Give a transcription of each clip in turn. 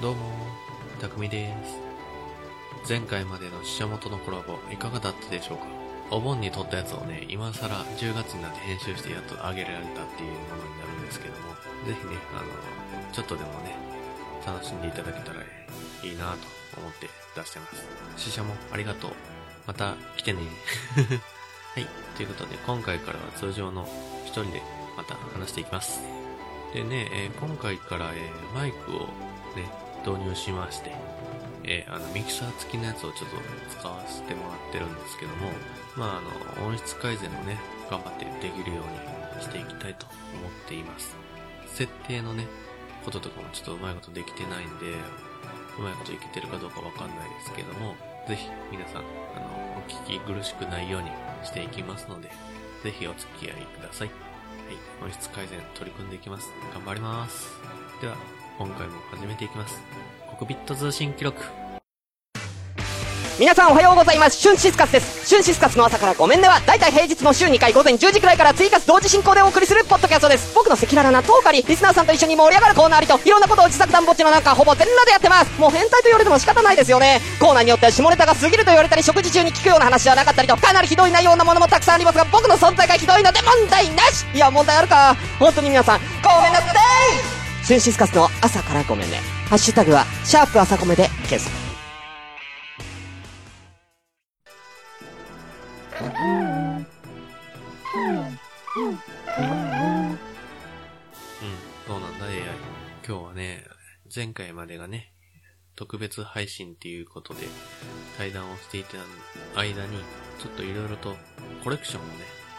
どうも、たくみです。前回までのししゃもとのコラボ、いかがだったでしょうか？お盆に撮ったやつをね、今更10月になって編集してやっと上げられたっていうものになるんですけども、ぜひね、あの、ちょっとでもね、楽しんでいただけたらいいなと思って出してます。ししゃもありがとう。また来てね。はい。ということで、今回からは通常の一人でまた話していきます。でね、えー今回から、えーマイクをね、導入しまして、えーあの、ミキサー付きのやつをちょっと使わせてもらってるんですけども、まあ、あの、音質改善をね、頑張ってできるようにしていきたいと思っています。設定のね、こととかもちょっとうまいことできてないんで、うまいこといけてるかどうかわかんないですけども、ぜひ皆さん、あの、お聞き苦しくないようにしていきますので、ぜひお付き合いください。はい、音質改善取り組んでいきます。頑張ります。では、今回も始めていきます。コクピット通信記録。皆さんおはようございます。シュンシスカスです。シュンシスカスの朝からごめんねは、だいたい平日の週2回午前10時くらいから追加同時進行でお送りするポッドキャストです。僕の赤裸々なトークあり、リスナーさんと一緒に盛り上がるコーナーありと、いろんなことを自作団ぼっちの中、ほぼ全裸でやってます。もう変態と言われても仕方ないですよね。コーナーによっては下ネタが過ぎると言われたり、食事中に聞くような話じゃなかったりと、かなりひどい内容なものもたくさんありますが、僕の存在がひどいので問題なしいや、問題あるか。本当に皆さん、ごめんなさいシュンシスカスの朝からごめんね。ハッシュタグは、シャープ朝コメで検索。うん、そうなんだ AI。今日はね、前回までがね、特別配信っていうことで対談をしていた間に、ちょっといろいろとコレクションをね、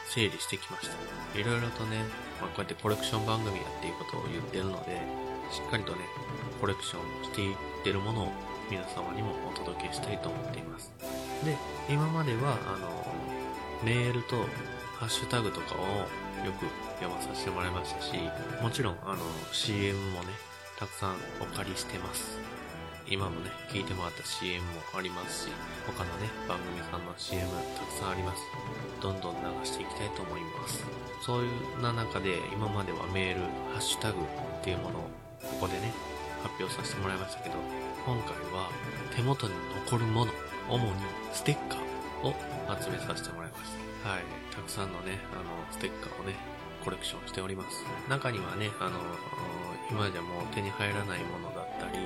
整理してきました。いろいろとね、まあ、こうやってコレクション番組やっていうことを言ってるので、しっかりとね、コレクションしていってるものを皆様にもお届けしたいと思っています。で、今までは、あの、メールとハッシュタグとかをよく読まさせてもらいましたし、もちろん、あの、CM もね、たくさんお借りしてます。今もね、聞いてもらった CM もありますし、他のね、番組さんの CM たくさんあります。どんどん流していきたいと思います。そういうな中で、今まではメール、ハッシュタグっていうものを、ここでね、発表させてもらいましたけど、今回は手元に残るもの、主にステッカーを集めさせてもらいました。はい。たくさんのね、あの、ステッカーをね、コレクションしております。中にはね、あの、今じゃもう手に入らないものだったり、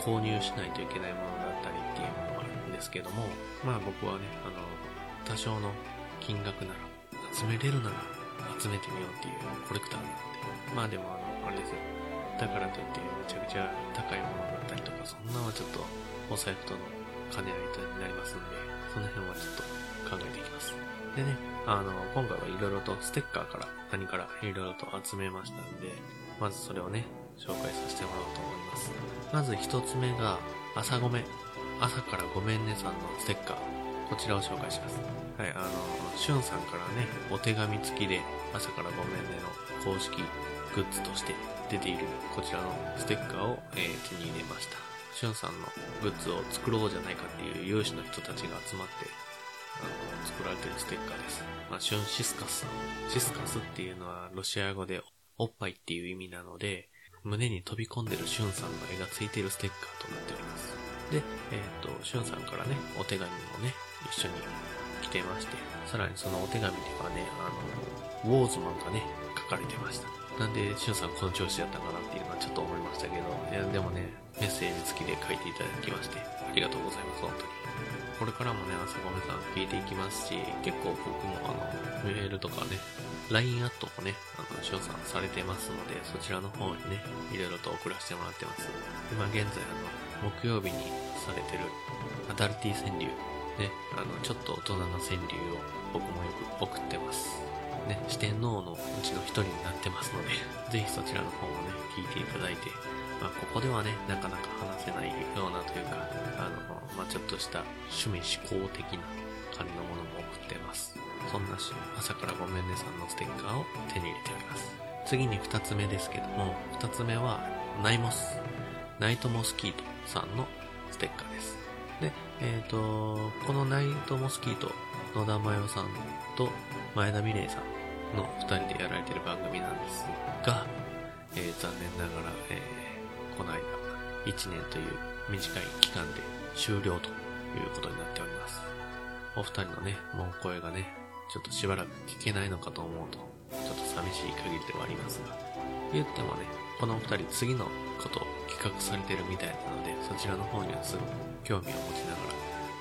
購入しないといけないものだったりっていうものがあるんですけども、まあ僕はね、あの、多少の金額なら、集めれるなら集めてみようっていうコレクターなんで、まあでもあの、あれですよ。だからといってめちゃくちゃ高いものだったりとか、そんなはちょっとお財布との兼ね合いとなりますんで、その辺はちょっと考えていきます。でね、あの、今回はいろいろとステッカーから何からいろいろと集めましたんで、まずそれをね、紹介させてもらおうと思います。まず一つ目が、朝ごめ。朝からごめんねさんのステッカー。こちらを紹介します。はい、あの、しゅんさんからね、お手紙付きで、朝からごめんねの公式グッズとして出ているこちらのステッカーを、えー手に入れました。しゅんさんのグッズを作ろうじゃないかっていう有志の人たちが集まって、あの、作られてるステッカーです。まあ、シュンシスカス。シスカスっていうのはロシア語でおっぱいっていう意味なので、胸に飛び込んでるシュンさんの絵がついているステッカーとなっております。で、えっ、と、シュンさんからね、お手紙もね、一緒に来てまして、さらにそのお手紙ではね、あの、ウォーズマンがね、書かれてました。なんで、シュンさんこの調子やったかなっていうのはちょっと思いましたけど、いや、でもね、メッセージ付きで書いていただきまして、ありがとうございます、本当に。これからもね、朝ごめさん聞いていきますし、結構僕もあの、メールとかね、LINE アットもね、あの、翔さんされてますので、そちらの方にね、いろいろと送らせてもらってます。今現在あの、木曜日にされてるアダルティ川柳、ね、あの、ちょっと大人な川柳を僕もよく送ってます。ね、四天王のうちの一人になってますので、ぜひそちらの方もね、聞いていただいて、まあ、ここではね、なかなか話せないようなというか、あの、まあ、ちょっとした趣味思考的な感じのものも送ってます。そんなし、朝からごめんねさんのステッカーを手に入れております。次に二つ目ですけども、二つ目は、ナイモス、ナイトモスキートさんのステッカーです。で、えっ、と、このナイトモスキート、野田真代さんと前田美玲さんの二人でやられてる番組なんですが、えー残念ながら、えーこの間、1年という短い期間で終了ということになっております。お二人のね、もう声がね、ちょっとしばらく聞けないのかと思うと、ちょっと寂しい限りではありますが、言ってもね、このお二人次のことを企画されてるみたいなので、そちらの方にはすごく興味を持ちながら、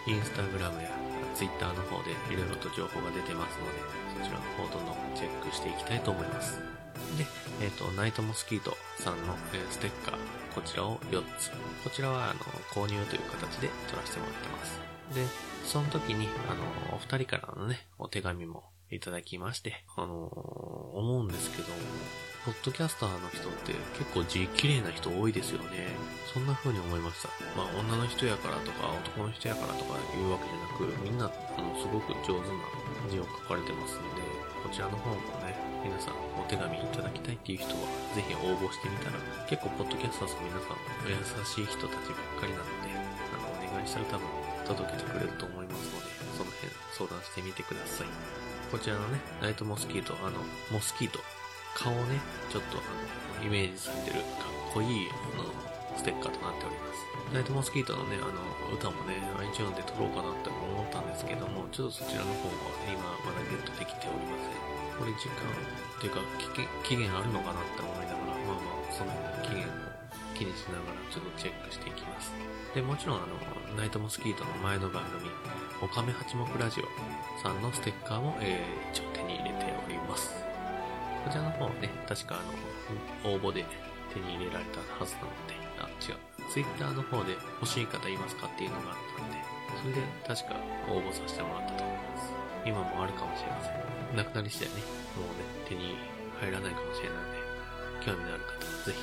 インスタグラムやツイッターの方でいろいろと情報が出てますので、そちらの方どんどんチェックしていきたいと思います。で、えっ、と、ナイトモスキートさんの、えーステッカー、こちらを4つ。こちらは、あの、購入という形で取らせてもらってます。で、その時に、あの、お二人からのね、お手紙もいただきまして、あの思うんですけど、ポッドキャスターの人って結構字綺麗な人多いですよね。そんな風に思いました。まあ、女の人やからとか、男の人やからとかいうわけじゃなく、みんな、あの、すごく上手な字を書かれてますんで、こちらの方もね、皆さんお手紙いただきたいっていう人は、ぜひ応募してみたら、結構ポッドキャスターさん皆さんお優しい人たちばっかりなので、あの、お願いしたら多分届けてくれると思いますので、その辺相談してみてください。こちらのね、ナイトモスキート、あの、モスキート、顔をね、ちょっとあの、イメージされてるかっこいい、あの、ステッカーとなっております。ナイトモスキートのね、あの、歌もね、iTunes で撮ろうかなって思ったんですけども、ちょっとそちらの方はね今まだゲットできておりません。これ時間、っていうか、期限あるのかなって思いながら、まあまあ、その期限を気にしながらちょっとチェックしていきます。で、もちろんあの、ナイトモスキートの前の番組、オカメ八目ラジオさんのステッカーも、えー、一応手に入れております。こちらの方はね、確かあの、応募で手に入れられたはずなので、あ、違う。ツイッターの方で欲しい方いますかっていうのがあったんで、それで確か応募させてもらったと思います。今もあるかもしれません。なくなり次第ね、もうね、手に入らないかもしれないので、興味のある方はぜひ、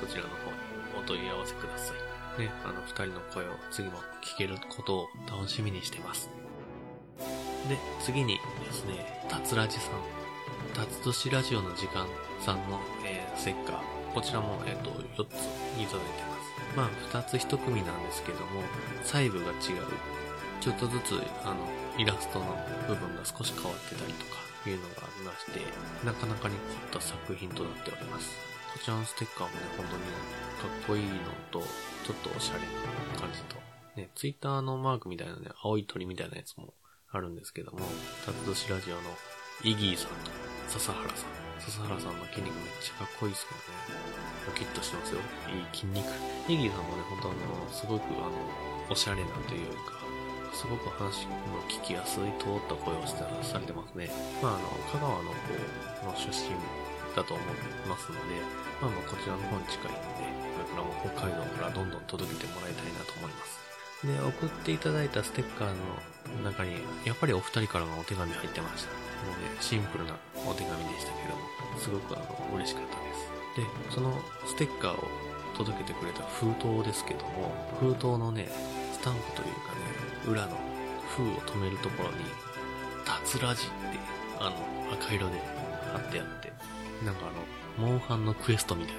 そちらの方にお問い合わせください。ね、あの二人の声を次も聞けることを楽しみにしてます。で、次にですね、たつらじさん。たつ年ラジオの時間さんの、えー、ステッカー。こちらも、えっ、と、4ついただいてます。まあ、2つ1組なんですけども、細部が違う。ちょっとずつ、あの、イラストの部分が少し変わってたりとか、いうのがありまして、なかなかに凝った作品となっております。こちらのステッカーもね、本当にかっこいいのと、ちょっとおしゃれな感じと、ね、ツイッターのマークみたいなね、青い鳥みたいなやつもあるんですけども、タツ年ラジオのイギーさんと笹原さん。笹原さんの筋肉めっちゃかっこいいですけどね。ドキッとしてますよ。いい筋肉。イギーさんもね、本当あの、すごくあの、おしゃれなというか、すごく話の聞きやすい通った声をしてされてますね。まああの、香川の方の出身だと思いますので、まあまあこちらの方に近いので、これからも北海道からどんどん届けてもらいたいなと思います。で、送っていただいたステッカーの中に、やっぱりお二人からのお手紙入ってました。もうね、シンプルなお手紙でしたけども、すごくあの、嬉しかったです。で、そのステッカーを届けてくれた封筒ですけども、封筒のね、スタンプというかね、裏の封を止めるところに、タツラジって、あの、赤色で貼ってあって、なんかあの、モンハンのクエストみたい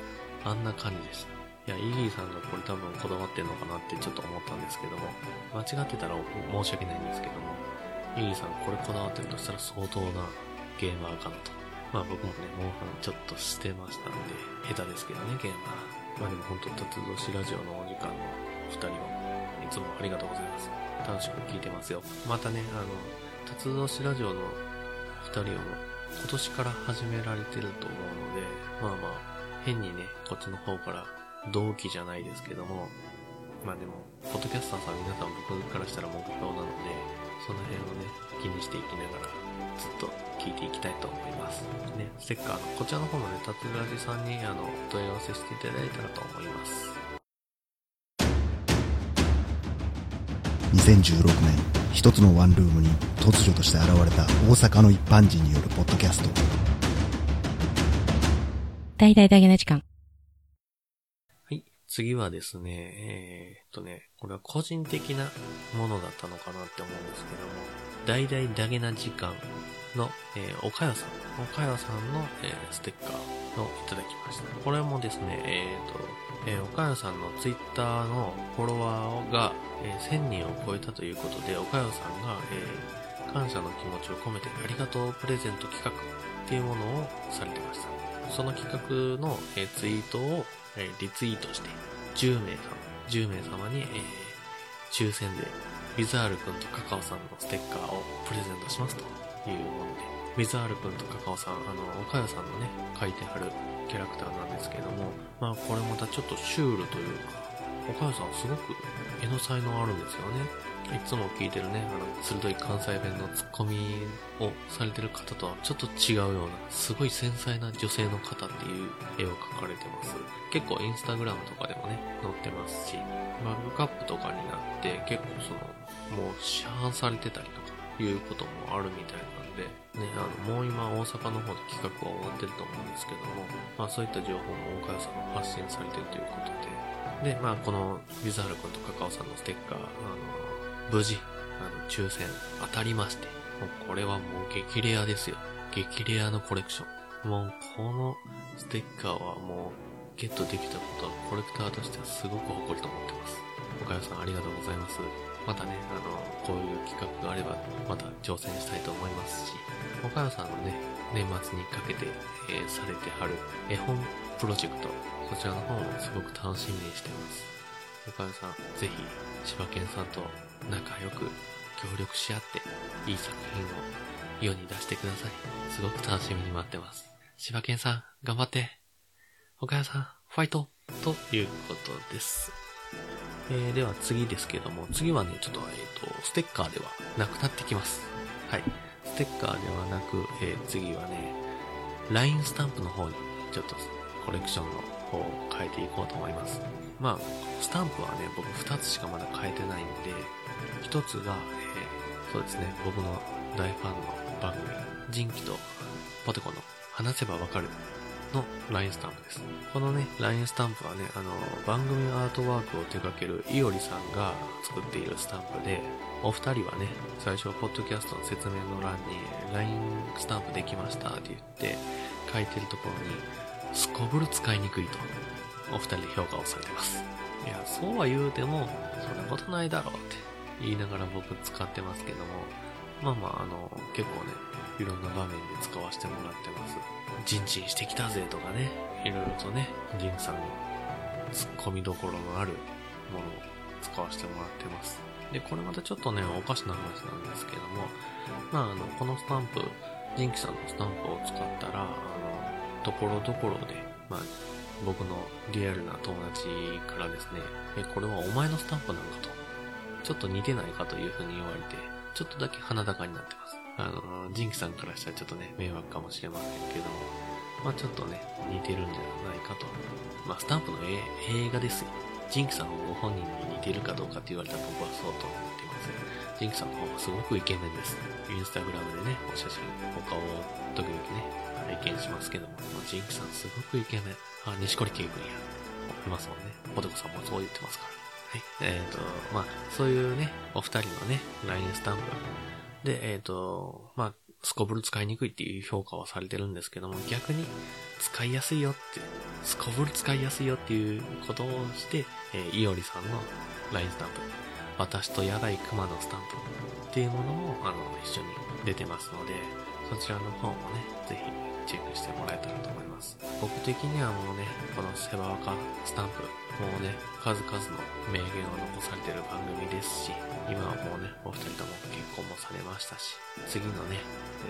な、あんな感じでした。いや、イギーさんがこれ多分こだわってんのかなってちょっと思ったんですけども、間違ってたら申し訳ないんですけども、イギーさんこれこだわってるとしたら相当なゲーマーかなと。まあ僕もね、モンハンちょっとしてましたんで、下手ですけどね、ゲーマー。まあでも本当、辰年ラジオのお時間の二人を、いつもありがとうございます。楽しく聞いてますよ。またね、あの、辰年ラジオの二人を今年から始められてると思うので、まあまあ、変にね、こっちの方から同期じゃないですけども、まあでも、ポッドキャスターさん皆さん僕からしたら目標なので、その辺をね、気にしていきながら、ずっと聞いていきたいと思います。ね、ステッカーの、こちらの方のね、タツラジさんに、あの、問い合わせしていただいたらと思います。2016年一つのワンルームに突如として現れた大阪の一般人によるポッドキャスト大々だけな時間。次はですね、えーっとね、これは個人的なものだったのかなって思うんですけども、大々ダゲな時間の、えー、岡谷さん、岡谷さんの、えーステッカーをいただきました。これもですね、えーっと、えー岡谷さんのツイッターのフォロワーが、えー1000人を超えたということで、岡谷さんが、えー感謝の気持ちを込めてありがとうプレゼント企画っていうものをされてました。その企画の、えーツイートを、えリツイートして、10名様、10名様に、え、抽選で、ビザール君とカカオさんのステッカーをプレゼントしますというもので、ビザール君とカカオさん、あの、おかよさんのね、書いてあるキャラクターなんですけども、まあこれまたちょっとシュールというか、おかよさんすごく絵の才能あるんですよね。いつも聞いてるね、あの、鋭い関西弁のツッコミをされてる方とはちょっと違うような、すごい繊細な女性の方っていう絵を描かれてます。結構インスタグラムとかでもね、載ってますし、マグカップとかになって結構その、もう市販されてたりとか、いうこともあるみたいなんで、ね、あの、もう今大阪の方で企画は終わってると思うんですけども、まあそういった情報も大川さんも発信されてるということで、で、まあこのビザール君とカカオさんのステッカー、あの、無事、あの、抽選当たりまして、もうこれはもう激レアですよ。激レアのコレクション。もうこのステッカーはもうゲットできたことはコレクターとしてはすごく誇りと思ってます。岡谷さんありがとうございます。またね、あの、こういう企画があれば、また挑戦したいと思いますし、岡谷さんのね、年末にかけて、えー、されてはる絵本プロジェクト、そちらの方もすごく楽しみにしてます。岡谷さん、ぜひ、柴犬さんと仲良く協力し合って、いい作品を世に出してください。すごく楽しみに待ってます。柴犬さん、頑張って。岡谷さん、ファイトということです。えー、では次ですけども、次はね、ちょっと、えっ、ー、と、ステッカーではなくなってきます。はい。ステッカーではなく、えー、次はね、LINE スタンプの方に、ちょっとコレクションの方を変えていこうと思います。まあ、スタンプはね、僕2つしかまだ変えてないんで、1つが、えー、そうですね、僕の大ファンの番組、ジンキとポテコの話せばわかるの LINE スタンプです。このね、LINE スタンプはね、あの、番組アートワークを手掛けるいおりさんが作っているスタンプで、お二人はね、最初、ポッドキャストの説明の欄に、LINE スタンプできましたって言って、書いてるところに、すこぶる使いにくいと、お二人で評価をされてます。いや、そうは言うても、そんなことないだろうって言いながら僕使ってますけども、まあまあ、あの、結構ね、いろんな場面で使わせてもらってます。ジンジンしてきたぜとかね、いろいろとね、ジンさんの突っ込みどころのあるものを使わせてもらってます。で、これまたちょっとね、おかしな話なんですけども、まああの、このスタンプ、ジンキさんのスタンプを使ったら、あの、ところどころで、まあ、僕のリアルな友達からですね、え、これはお前のスタンプなのかと、ちょっと似てないか？というふうに言われて、ちょっとだけ鼻高になってます。あの、ジンキさんからしたらちょっとね、迷惑かもしれませんけど、まあちょっとね、似てるんじゃないかと。まあスタンプの映画ですよ。ジンキさんをご本人に似てるかどうかって言われたら僕はそうと思っています。ジンキさんの方がすごくイケメンです。インスタグラムでね、お写真、お顔を時々ね、拝見しますけども、ジンキさんすごくイケメン。あ、西堀圭君や。いますもんね。ポテコさんもそう言ってますから。はい。えっ、ー、と、まあ、そういうね、お二人のね、LINE スタンプで、えっ、ー、と、まあ、すこぶる使いにくいっていう評価はされてるんですけども、逆に使いやすいよって、すこぶる使いやすいよっていうことをして、えー、いおりさんの LINE スタンプ、私とやばい熊のスタンプっていうものも、あの、一緒に出てますので、そちらの方もね、ぜひチェックしてもらえたらと思います。僕的にはもうね、このセバワカスタンプ、もうね、数々の名言を残されてる番組ですし、今はもうね、お二人とも結婚もされましたし、次のね、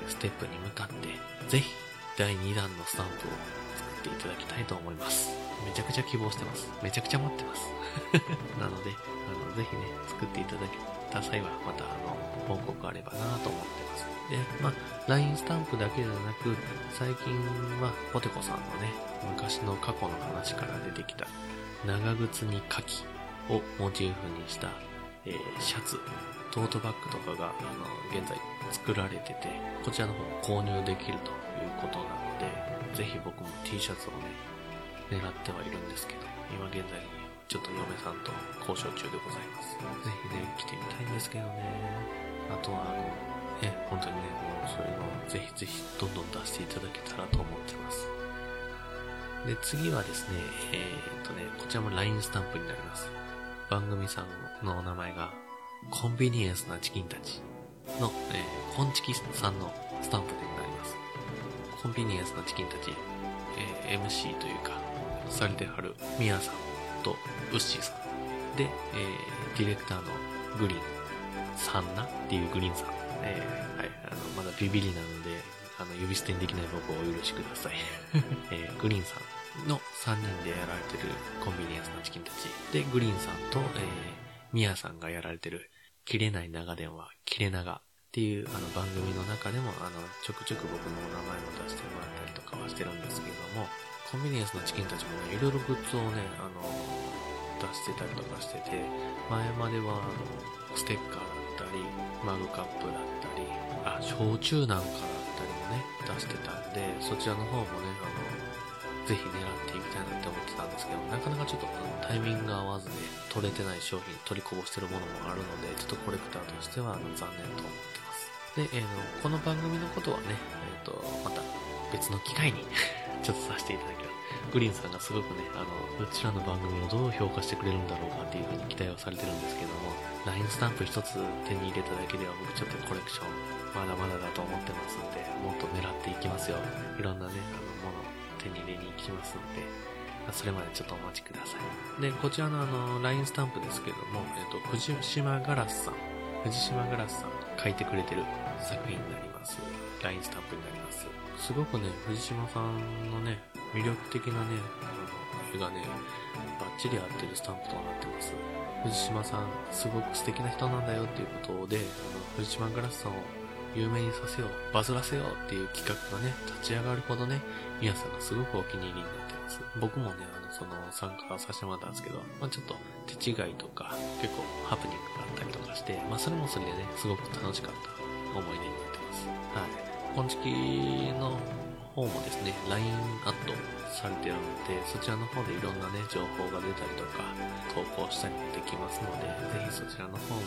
ステップに向かって、ぜひ、第2弾のスタンプを作っていただきたいと思います。めちゃくちゃ希望してます。めちゃくちゃ待ってます。なので、あの、ぜひね、作っていただけた際は、またあの、報告あればなと思ってます。で、まあ、LINE スタンプだけではなく、最近は、ポテコさんのね、昔の過去の話から出てきた、長靴に牡蠣をモチーフにした、えー、シャツ、トートバッグとかが、あの、現在作られてて、こちらの方も購入できるということなので、ぜひ僕も T シャツをね、狙ってはいるんですけど、今現在ちょっと嫁さんと交渉中でございます。ぜひね、来てみたいんですけどね。あとは、あの、ね、本当にね、もうそういうのをぜひぜひどんどん出していただけたらと思ってます。で、次はですね、えー、っとね、こちらも LINE スタンプになります。番組さんのお名前が、コンビニエンスなチキンたちの、えー、コンチキさんのスタンプになります。コンビニエンスなチキンたち、えー、MC というか、されてはるミヤさんとウッシーさん。で、えー、ディレクターのグリーンさんなっていうグリーンさん。えー、はい、あの、まだビビりなので、あの、呼び捨てにできない僕をお許しください。えー、グリーンさんの3人でやられてるコンビニエンスなチキンたち。で、グリーンさんと、えー、ミヤさんがやられてる、切れない長電話、切れ長っていうあの番組の中でも、あの、ちょくちょく僕のお名前も出してもらったりとかはしてるんですけども、コンビニエンスのチキンたちもね、いろいろグッズをね、あの、出してたりとかしてて、前までは、あの、ステッカーだったり、マグカップだったり、あ、焼酎なんかだったりもね、出してたんで、そちらの方もね、あの、ぜひ狙っていきたいなって思ってたんですけど、なかなかちょっとタイミングが合わずね、取れてない商品取りこぼしてるものもあるので、ちょっとコレクターとしてはあの残念と思ってます。で、えー、のこの番組のことはね、えっ、ー、と、また別の機会に ちょっとさせていただきます。グリーンさんがすごくね、あの、うちらの番組をどう評価してくれるんだろうかっていう風に期待をされてるんですけども、LINE スタンプ一つ手に入れただけでは僕ちょっとコレクションまだまだだと思ってますので、もっと狙っていきますよ。いろんなね、あの、もの手に入れに行きますので、それまでちょっとお待ちください。で、こちらのあの、LINE スタンプですけども、えっ、と、藤島ガラスさん、藤島ガラスさんが書いてくれてる作品になります。LINE スタンプになります。すごくね、藤島さんのね、魅力的なね、絵がね、バッチリ合ってるスタンプとなってます。藤島さん、すごく素敵な人なんだよっていうことで、あの、藤島ガラスさんを有名にさせよう、バズらせようっていう企画がね、立ち上がるほどね、皆さんがすごくお気に入りになってます。僕もね、あの、その参加させてもらったんですけど、まあちょっと手違いとか、結構ハプニングがあったりとかして、まあそれもそれでね、すごく楽しかった思い出になってます。はい。今月の方もですね、LINE アットされてるので、そちらの方でいろんなね、情報が出たりとか、投稿したりもできますので、ぜひそちらの方も、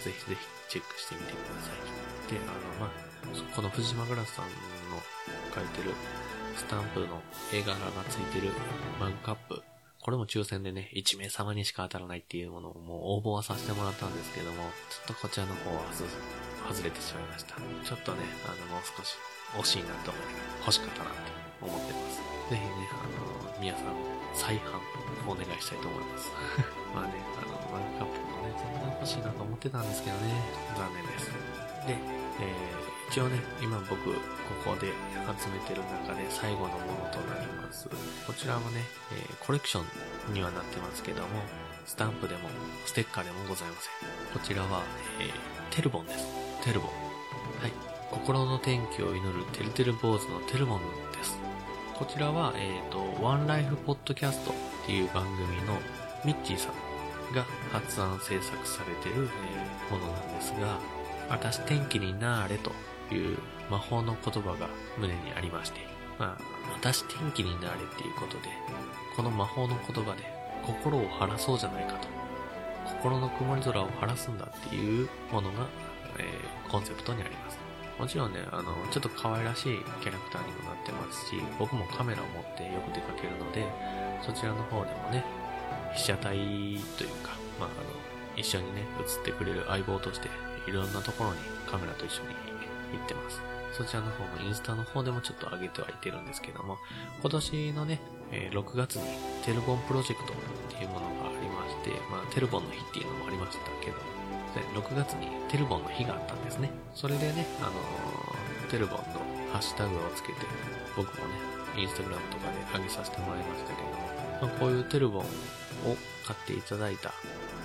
ぜひぜひチェックしてみてください。で、あの、まあ、この藤島グラスさんの書いてるスタンプの絵柄がついてるマグカップ。これも抽選でね、1名様にしか当たらないっていうものをもう応募はさせてもらったんですけども、ちょっとこちらの方は外れてしまいました。ちょっとね、あの、もう少し惜しいなと思い欲しかったなって思ってます。ぜひね、あの、皆さん、再販お願いしたいと思います。まあね、あの、マグカップもね、全然欲しいなと思ってたんですけどね、残念です。で、えー、一応ね、今僕、ここで集めてる中で最後のものとなります。こちらもね、えー、コレクションにはなってますけども、スタンプでも、ステッカーでもございません。こちらは、えー、テルボンです。テルボン。はい。心の天気を祈るてるてる坊主のテルボンです。こちらは、えっ、ー、と、ワンライフポッドキャストっていう番組のミッチーさんが発案制作されてる、え、ものなんですが、私天気になーれという魔法の言葉が胸にありまして、まあ、私天気になれっていうことで、この魔法の言葉で心を晴らそうじゃないかと。心の曇り空を晴らすんだっていうものが、えー、コンセプトにあります。もちろんね、あの、ちょっと可愛らしいキャラクターにもなってますし、僕もカメラを持ってよく出かけるので、そちらの方でもね、被写体というか、まあ、あの、一緒にね、映ってくれる相棒としていろんなところにカメラと一緒に行ってます。そちらの方もインスタの方でもちょっと上げてはいてるんですけども、今年のね、え、6月にテルボンプロジェクトっていうものがありまして、まあ、テルボンの日っていうのもありましたけど、6月にテルボンの日があったんですね。それでね、あのー、テルボンのハッシュタグをつけて、僕もね、インスタグラムとかで上げさせてもらいましたけども、まあ、こういうテルボンを買っていただいた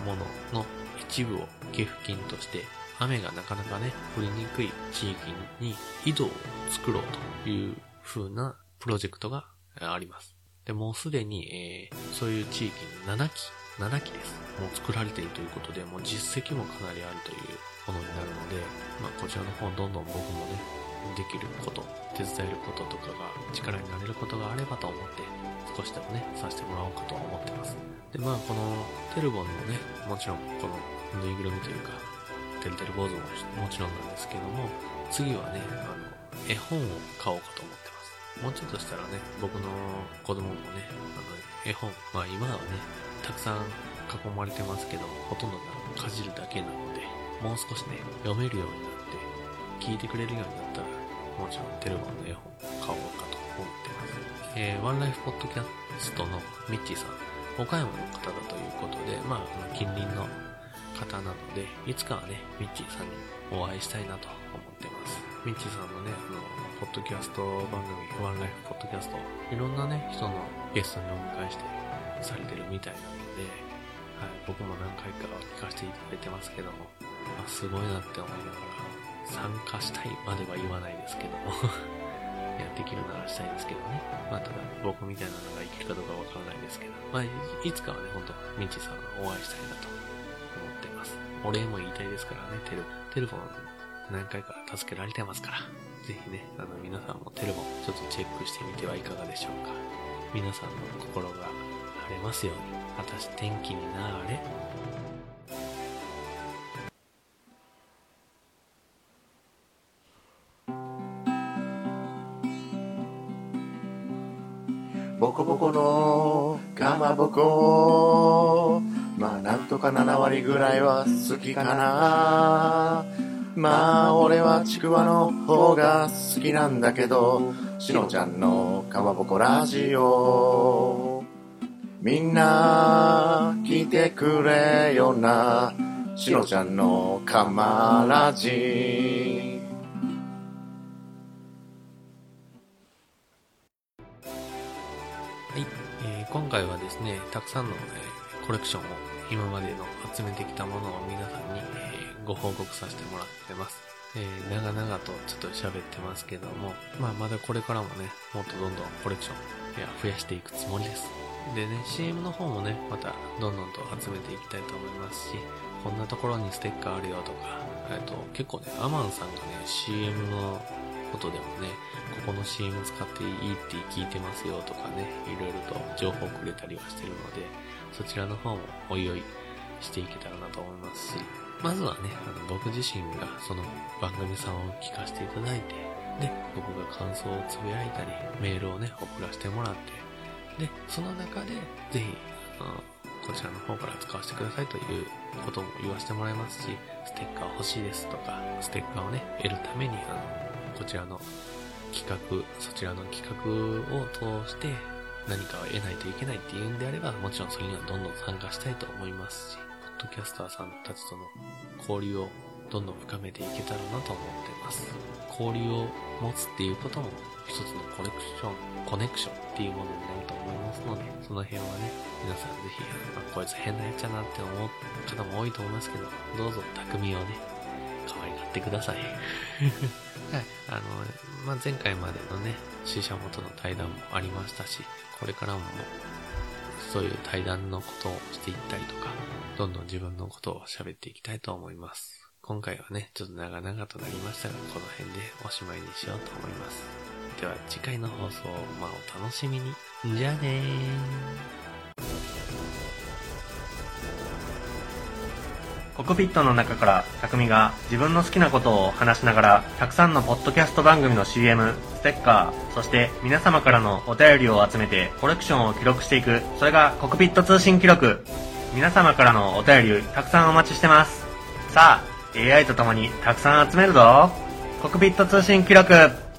ものの一部を寄付金として雨がなかなかね、降りにくい地域に井戸を作ろうという風なプロジェクトがあります。で、もうすでに、えー、そういう地域に7基、7基です。もう作られているということで、もう実績もかなりあるというものになるので、まあ、こちらの方どんどん僕もね、できること、手伝えることとかが力になれることがあればと思って、少しでもね、させてもらおうかと思ってます。で、まあ、このテルボンのね、もちろんこのぬいぐるみというか、てるてる坊主ももちろんなんですけども、次はね、あの、絵本を買おうかと思って。もうちょっとしたらね、僕の子供もね、あの、絵本、まあ今はね、たくさん囲まれてますけど、ほとんどがかじるだけなので、もう少しね、読めるようになって、聞いてくれるようになったら、もちろんテルボンの絵本買おうかと思ってます。えー、ワンライフポッドキャストのミッチーさん、岡山の方だということで、まあ、近隣の方なので、いつかはね、ミッチーさんにお会いしたいなと思ってます。ミッチーさんのね、あの、ポッドキャスト番組、ワンライフポッドキャスト、いろんなね、人のゲストにお迎えしてされてるみたいなので、はい、僕も何回か聞かせていただいてますけども、あ、すごいなって思いながら、参加したいまでは言わないですけども、やできるならしたいですけどね。まあ、ただ、僕みたいなのが生きるかどうかわからないですけど、まあ、いつかはね、ほんと、ミッチさんお会いしたいなと思ってます。お礼も言いたいですからね、テレ、テレフォン何回か助けられてますから。ぜひね、あの皆さんもテレフォンちょっとチェックしてみてはいかがでしょうか。皆さんの心が晴れますように。私天気になーれ。ボコボコのかまぼこまあなんとか7割ぐらいは好きかなまあ俺はちくわの方が好きなんだけどしのちゃんのかまぼこラジオ。みんな聞いてくれよなしのちゃんのかまラジ。はい、えー今回はですね、たくさんの、えーコレクションを今までの集めてきたものを皆さんに、えご報告させてもらってます。えー長々とちょっと喋ってますけども、まあまだこれからもね、もっとどんどんコレクション、いや、増やしていくつもりです。でね、CM の方もね、またどんどんと集めていきたいと思いますし、こんなところにステッカーあるよとか、えっと、結構ね、アマンさんがね、CM のことでもね、ここの CM 使っていいって聞いてますよとかね、いろいろと情報くれたりはしてるので、そちらの方もおいおいしていけたらなと思います。し、まずはね、あの僕自身がその番組さんを聞かせていただいて、で、僕が感想をつぶやいたり、メールをね、送らせてもらって、で、その中で、ぜひ、あのこちらの方から使わせてくださいということも言わせてもらいますし、ステッカー欲しいですとか、ステッカーをね、得るために、あの、こちらの企画、そちらの企画を通して何かを得ないといけないっていうんであれば、もちろんそれにはどんどん参加したいと思いますし、ポッドキャスターさんたちとの交流をどんどん深めていけたらなと思ってます。交流を持つっていうことも一つのコレクション、コネクションっていうものになると思いますので、その辺はね、皆さんぜひ、あこいつ変なやつやなって思う方も多いと思いますけど、どうぞ匠をね、ってください。はい。あの、まあ、前回までのね、死者元の対談もありましたし、これからも、そういう対談のことをしていったりとか、どんどん自分のことを喋っていきたいと思います。今回はね、ちょっと長々となりましたが、この辺でおしまいにしようと思います。では次回の放送を、まあ、お楽しみに。じゃあねコクピットの中から匠が自分の好きなことを話しながらたくさんのポッドキャスト番組の CM、ステッカー、そして皆様からのお便りを集めてコレクションを記録していく、それがコクピット通信記録。皆様からのお便りたくさんお待ちしてます。さあ、AI と共にたくさん集めるぞ。コクピット通信記録。